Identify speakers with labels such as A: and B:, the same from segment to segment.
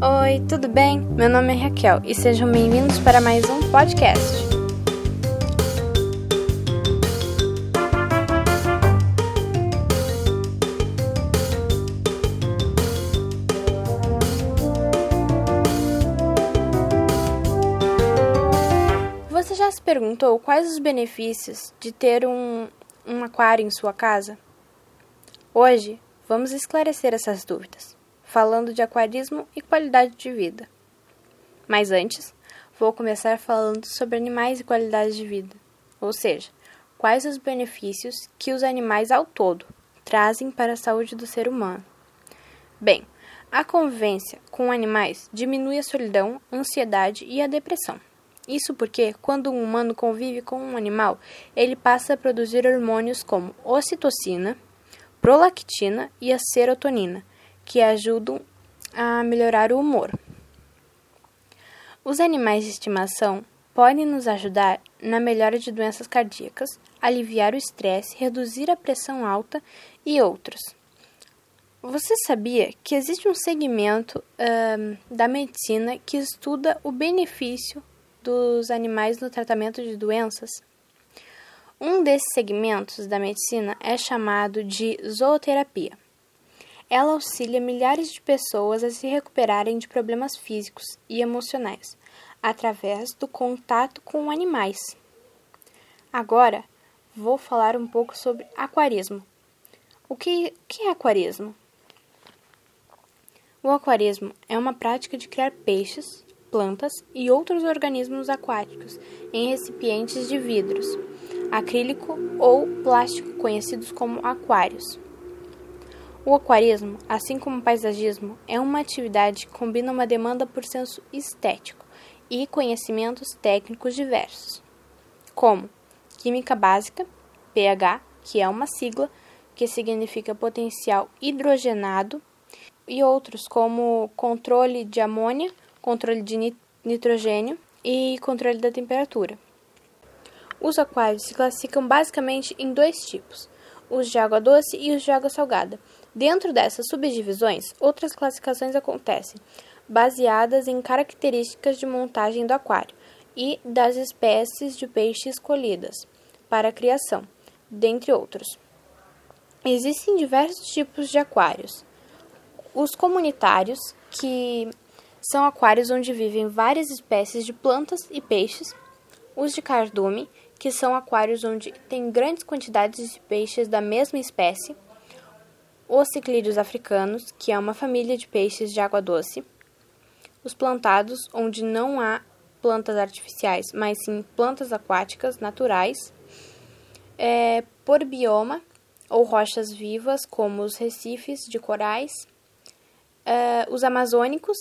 A: Oi, tudo bem? Meu nome é Raquel e sejam bem-vindos para mais um podcast. Você já se perguntou quais os benefícios de ter um, um aquário em sua casa? Hoje vamos esclarecer essas dúvidas, falando de aquarismo e qualidade de vida. Mas antes, vou começar falando sobre animais e qualidade de vida, ou seja, quais os benefícios que os animais ao todo trazem para a saúde do ser humano. Bem, a convivência com animais diminui a solidão, ansiedade e a depressão. Isso porque, quando um humano convive com um animal, ele passa a produzir hormônios como ocitocina, prolactina e a serotonina, que ajudam a melhorar o humor. Os animais de estimação podem nos ajudar na melhora de doenças cardíacas, aliviar o estresse, reduzir a pressão alta e outros. Você sabia que existe um segmento uh, da medicina que estuda o benefício dos animais no tratamento de doenças? Um desses segmentos da medicina é chamado de zooterapia. Ela auxilia milhares de pessoas a se recuperarem de problemas físicos e emocionais através do contato com animais. Agora, vou falar um pouco sobre aquarismo. O que, o que é aquarismo? O aquarismo é uma prática de criar peixes, plantas e outros organismos aquáticos em recipientes de vidros, acrílico ou plástico conhecidos como aquários. O aquarismo, assim como o paisagismo, é uma atividade que combina uma demanda por senso estético e conhecimentos técnicos diversos, como química básica, pH, que é uma sigla que significa potencial hidrogenado, e outros como controle de amônia, controle de nitrogênio e controle da temperatura. Os aquários se classificam basicamente em dois tipos: os de água doce e os de água salgada. Dentro dessas subdivisões, outras classificações acontecem, baseadas em características de montagem do aquário e das espécies de peixe escolhidas para a criação, dentre outros. Existem diversos tipos de aquários. Os comunitários, que são aquários onde vivem várias espécies de plantas e peixes, os de cardume, que são aquários onde tem grandes quantidades de peixes da mesma espécie, os ciclídeos africanos, que é uma família de peixes de água doce, os plantados, onde não há plantas artificiais, mas sim plantas aquáticas naturais, é, por bioma ou rochas vivas, como os recifes de corais, é, os amazônicos,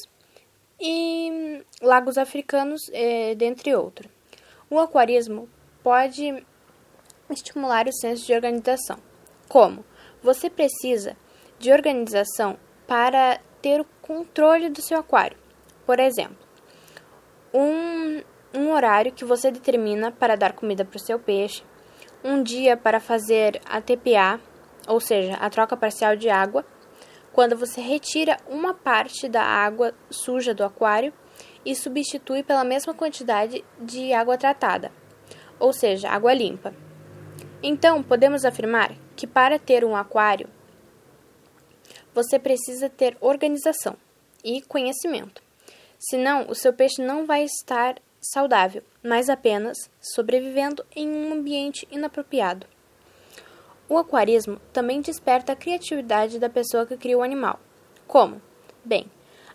A: e lagos africanos, eh, dentre outros. O aquarismo pode estimular o senso de organização. Como? Você precisa de organização para ter o controle do seu aquário. Por exemplo, um, um horário que você determina para dar comida para o seu peixe, um dia para fazer a TPA, ou seja, a troca parcial de água, quando você retira uma parte da água suja do aquário e substitui pela mesma quantidade de água tratada, ou seja, água limpa. Então, podemos afirmar que para ter um aquário, você precisa ter organização e conhecimento. Senão, o seu peixe não vai estar saudável, mas apenas sobrevivendo em um ambiente inapropriado. O aquarismo também desperta a criatividade da pessoa que cria o animal. Como? Bem,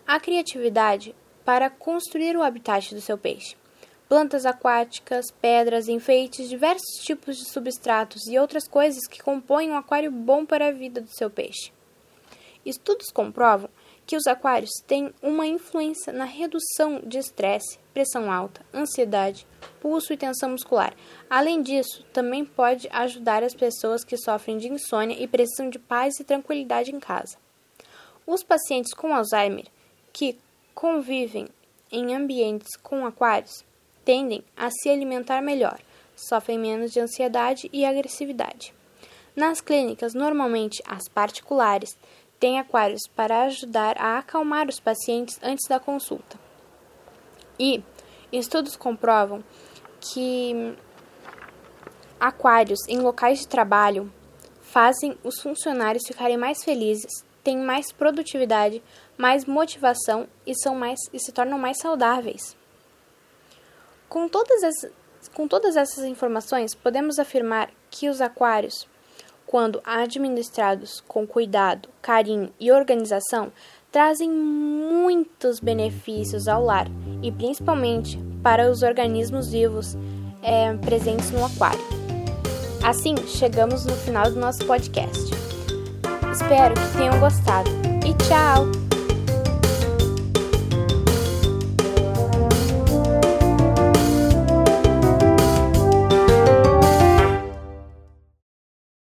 A: a criatividade para construir o habitat do seu peixe. Plantas aquáticas, pedras, enfeites, diversos tipos de substratos e outras coisas que compõem um aquário bom para a vida do seu peixe. Estudos comprovam que os aquários têm uma influência na redução de estresse, pressão alta, ansiedade, pulso e tensão muscular. Além disso, também pode ajudar as pessoas que sofrem de insônia e precisam de paz e tranquilidade em casa. Os pacientes com Alzheimer que convivem em ambientes com aquários tendem a se alimentar melhor, sofrem menos de ansiedade e agressividade. Nas clínicas, normalmente as particulares, têm aquários para ajudar a acalmar os pacientes antes da consulta. E estudos comprovam que aquários em locais de trabalho fazem os funcionários ficarem mais felizes, têm mais produtividade, mais motivação e são mais e se tornam mais saudáveis. Com todas as com todas essas informações, podemos afirmar que os aquários, quando administrados com cuidado, carinho e organização, trazem muitos benefícios ao lar e principalmente para os organismos vivos é, presentes no aquário. Assim, chegamos no final do nosso podcast. Espero que tenham gostado!